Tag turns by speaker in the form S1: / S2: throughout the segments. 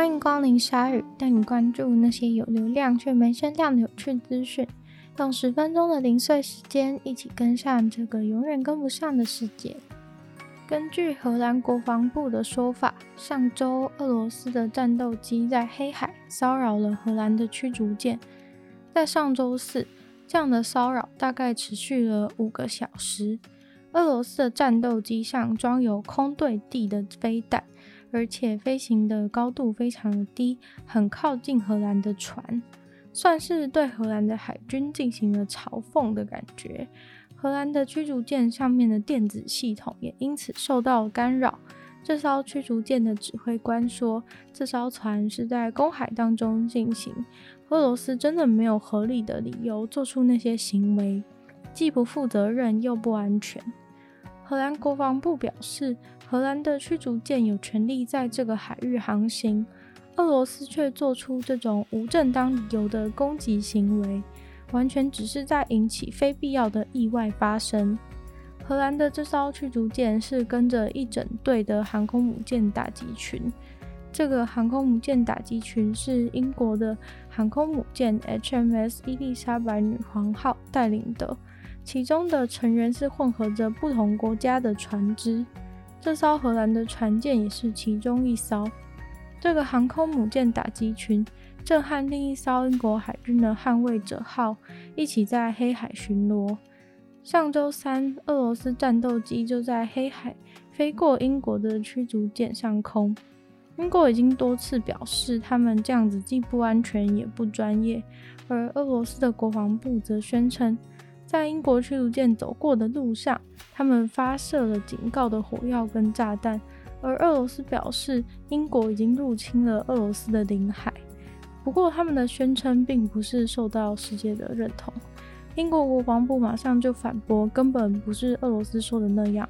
S1: 欢迎光临鲨鱼，带你关注那些有流量却没声量的有趣资讯。用十分钟的零碎时间，一起跟上这个永远跟不上的世界。根据荷兰国防部的说法，上周俄罗斯的战斗机在黑海骚扰了荷兰的驱逐舰。在上周四，这样的骚扰大概持续了五个小时。俄罗斯的战斗机上装有空对地的飞弹，而且飞行的高度非常的低，很靠近荷兰的船，算是对荷兰的海军进行了嘲讽的感觉。荷兰的驱逐舰上面的电子系统也因此受到了干扰。这艘驱逐舰的指挥官说，这艘船是在公海当中进行，俄罗斯真的没有合理的理由做出那些行为，既不负责任又不安全。荷兰国防部表示，荷兰的驱逐舰有权利在这个海域航行，俄罗斯却做出这种无正当理由的攻击行为，完全只是在引起非必要的意外发生。荷兰的这艘驱逐舰是跟着一整队的航空母舰打击群，这个航空母舰打击群是英国的航空母舰 HMS 伊丽莎白女皇号带领的。其中的成员是混合着不同国家的船只，这艘荷兰的船舰也是其中一艘。这个航空母舰打击群正和另一艘英国海军的捍卫者号一起在黑海巡逻。上周三，俄罗斯战斗机就在黑海飞过英国的驱逐舰上空。英国已经多次表示，他们这样子既不安全也不专业，而俄罗斯的国防部则宣称。在英国驱逐舰走过的路上，他们发射了警告的火药跟炸弹，而俄罗斯表示英国已经入侵了俄罗斯的领海。不过，他们的宣称并不是受到世界的认同。英国国防部马上就反驳，根本不是俄罗斯说的那样，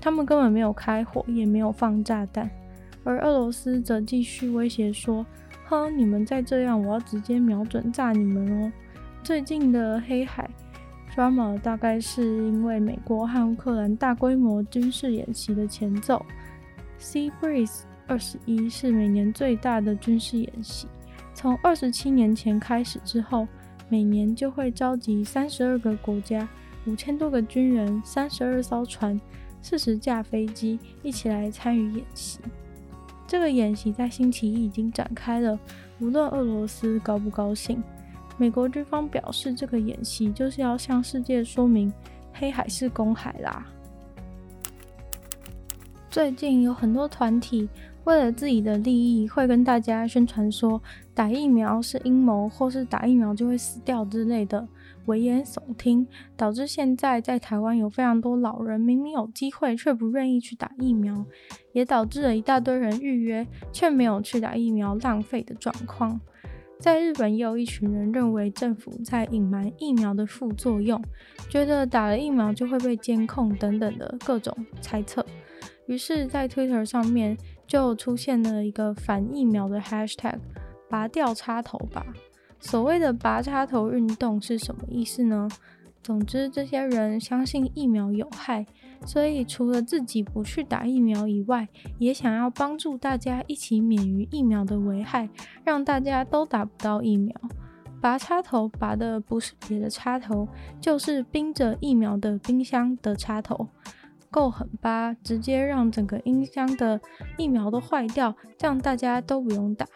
S1: 他们根本没有开火，也没有放炸弹。而俄罗斯则继续威胁说：“哼，你们再这样，我要直接瞄准炸你们哦！”最近的黑海。Drama 大概是因为美国和乌克兰大规模军事演习的前奏。Sea Breeze 二十一是每年最大的军事演习，从二十七年前开始之后，每年就会召集三十二个国家、五千多个军人、三十二艘船、四十架飞机一起来参与演习。这个演习在星期一已经展开了，无论俄罗斯高不高兴。美国军方表示，这个演习就是要向世界说明黑海是公海啦。最近有很多团体为了自己的利益，会跟大家宣传说打疫苗是阴谋，或是打疫苗就会死掉之类的危言耸听，导致现在在台湾有非常多老人明明有机会却不愿意去打疫苗，也导致了一大堆人预约却没有去打疫苗浪费的状况。在日本，也有一群人认为政府在隐瞒疫苗的副作用，觉得打了疫苗就会被监控等等的各种猜测。于是，在 Twitter 上面就出现了一个反疫苗的 Hashtag，拔掉插头吧。所谓的拔插头运动是什么意思呢？总之，这些人相信疫苗有害，所以除了自己不去打疫苗以外，也想要帮助大家一起免于疫苗的危害，让大家都打不到疫苗。拔插头拔的不是别的插头，就是冰着疫苗的冰箱的插头，够狠吧？直接让整个冰箱的疫苗都坏掉，这样大家都不用打。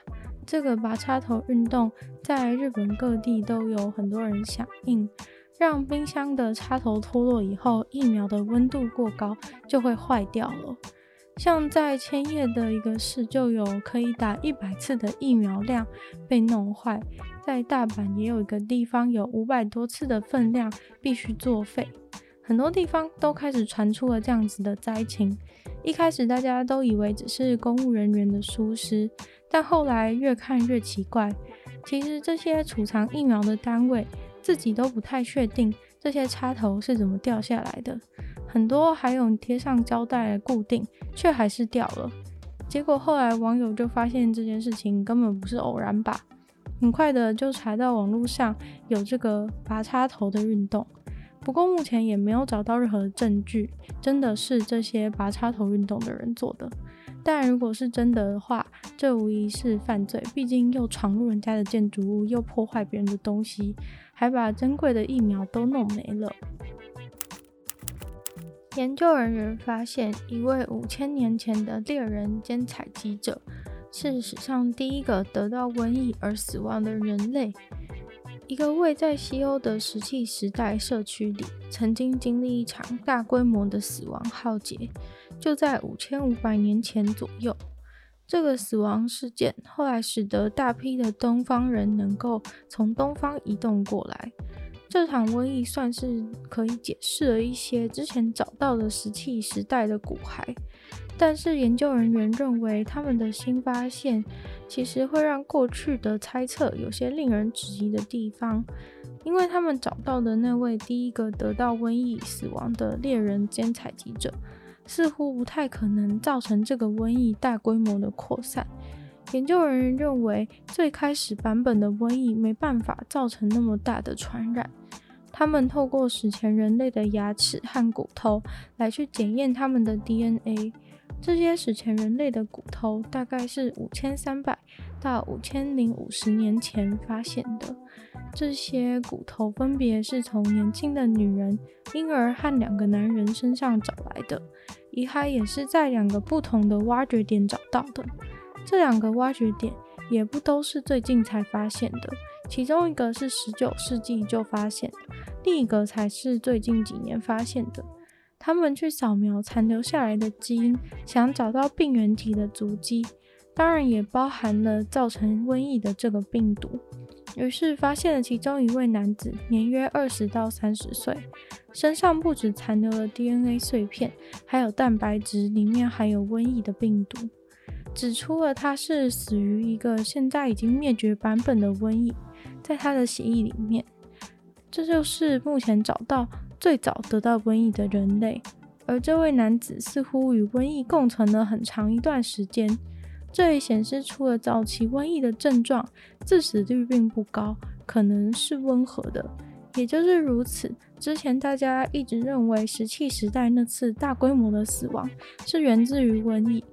S1: 这个拔插头运动在日本各地都有很多人响应。让冰箱的插头脱落以后，疫苗的温度过高就会坏掉了。像在千叶的一个市，就有可以打一百次的疫苗量被弄坏；在大阪也有一个地方有五百多次的分量必须作废。很多地方都开始传出了这样子的灾情。一开始大家都以为只是公务人员的疏失，但后来越看越奇怪。其实这些储藏疫苗的单位。自己都不太确定这些插头是怎么掉下来的，很多还有贴上胶带固定，却还是掉了。结果后来网友就发现这件事情根本不是偶然吧，很快的就查到网络上有这个拔插头的运动，不过目前也没有找到任何证据，真的是这些拔插头运动的人做的。但如果是真的的话，这无疑是犯罪。毕竟又闯入人家的建筑物，又破坏别人的东西，还把珍贵的疫苗都弄没了。研究人员发现，一位五千年前的猎人兼采集者，是史上第一个得到瘟疫而死亡的人类。一个位在西欧的石器时代社区里，曾经经历一场大规模的死亡浩劫，就在五千五百年前左右。这个死亡事件后来使得大批的东方人能够从东方移动过来。这场瘟疫算是可以解释了一些之前找到的石器时代的骨骸。但是研究人员认为，他们的新发现其实会让过去的猜测有些令人质疑的地方，因为他们找到的那位第一个得到瘟疫死亡的猎人兼采集者，似乎不太可能造成这个瘟疫大规模的扩散。研究人员认为，最开始版本的瘟疫没办法造成那么大的传染。他们透过史前人类的牙齿和骨头来去检验他们的 DNA。这些史前人类的骨头大概是五千三百到五千零五十年前发现的。这些骨头分别是从年轻的女人、婴儿和两个男人身上找来的，遗骸也是在两个不同的挖掘点找到的。这两个挖掘点也不都是最近才发现的，其中一个是十九世纪就发现的，另一个才是最近几年发现的。他们去扫描残留下来的基因，想找到病原体的足迹，当然也包含了造成瘟疫的这个病毒。于是发现了其中一位男子，年约二十到三十岁，身上不止残留了 DNA 碎片，还有蛋白质，里面含有瘟疫的病毒，指出了他是死于一个现在已经灭绝版本的瘟疫，在他的血液里面。这就是目前找到。最早得到瘟疫的人类，而这位男子似乎与瘟疫共存了很长一段时间，这也显示出了早期瘟疫的症状，致死率并不高，可能是温和的。也就是如此，之前大家一直认为石器时代那次大规模的死亡是源自于瘟疫，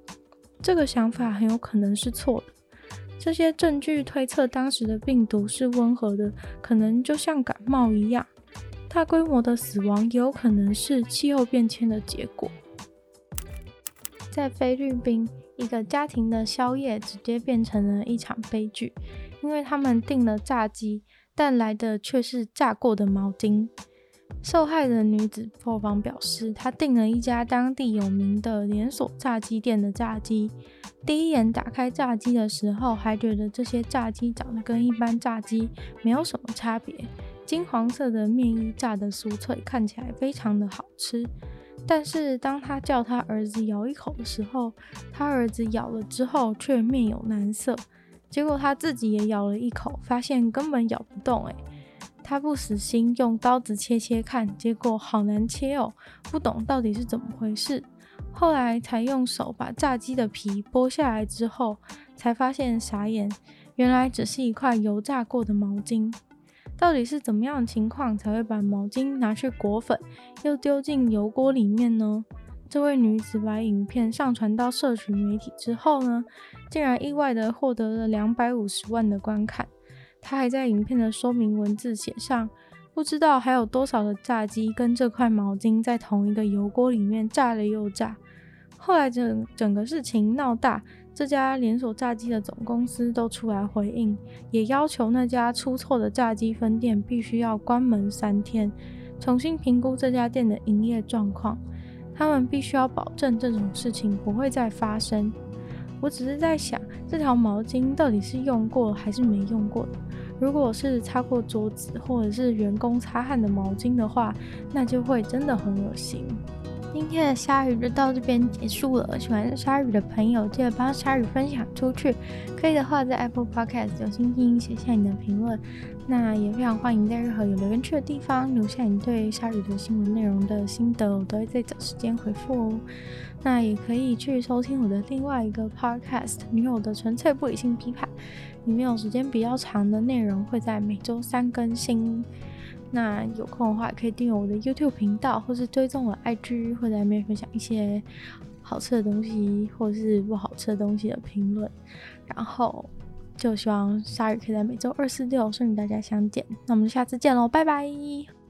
S1: 这个想法很有可能是错的。这些证据推测当时的病毒是温和的，可能就像感冒一样。大规模的死亡也有可能是气候变迁的结果。在菲律宾，一个家庭的宵夜直接变成了一场悲剧，因为他们订了炸鸡，但来的却是炸过的毛巾。受害的女子破防表示，她订了一家当地有名的连锁炸鸡店的炸鸡，第一眼打开炸鸡的时候，还觉得这些炸鸡长得跟一般炸鸡没有什么差别。金黄色的面衣炸得酥脆，看起来非常的好吃。但是当他叫他儿子咬一口的时候，他儿子咬了之后却面有难色。结果他自己也咬了一口，发现根本咬不动。诶，他不死心，用刀子切切看，结果好难切哦，不懂到底是怎么回事。后来才用手把炸鸡的皮剥下来之后，才发现傻眼，原来只是一块油炸过的毛巾。到底是怎么样的情况才会把毛巾拿去裹粉，又丢进油锅里面呢？这位女子把影片上传到社群媒体之后呢，竟然意外的获得了两百五十万的观看。他还在影片的说明文字写上，不知道还有多少的炸鸡跟这块毛巾在同一个油锅里面炸了又炸。后来整整个事情闹大。这家连锁炸鸡的总公司都出来回应，也要求那家出错的炸鸡分店必须要关门三天，重新评估这家店的营业状况。他们必须要保证这种事情不会再发生。我只是在想，这条毛巾到底是用过还是没用过的？如果是擦过桌子或者是员工擦汗的毛巾的话，那就会真的很恶心。今天的鲨鱼就到这边结束了。喜欢鲨鱼的朋友，记得帮鲨鱼分享出去。可以的话，在 Apple Podcast 有星星写下你的评论。那也非常欢迎在任何有留言区的地方留下你对鲨鱼的新闻内容的心得，我都会在找时间回复哦。那也可以去收听我的另外一个 Podcast《女友的纯粹不理性批判》，里面有时间比较长的内容，会在每周三更新。那有空的话，可以订阅我的 YouTube 频道，或是追踪我的 IG，会在里面分享一些好吃的东西或是不好吃的东西的评论。然后就希望鲨鱼可以在每周二、四、六顺利大家相见。那我们下次见喽，拜拜。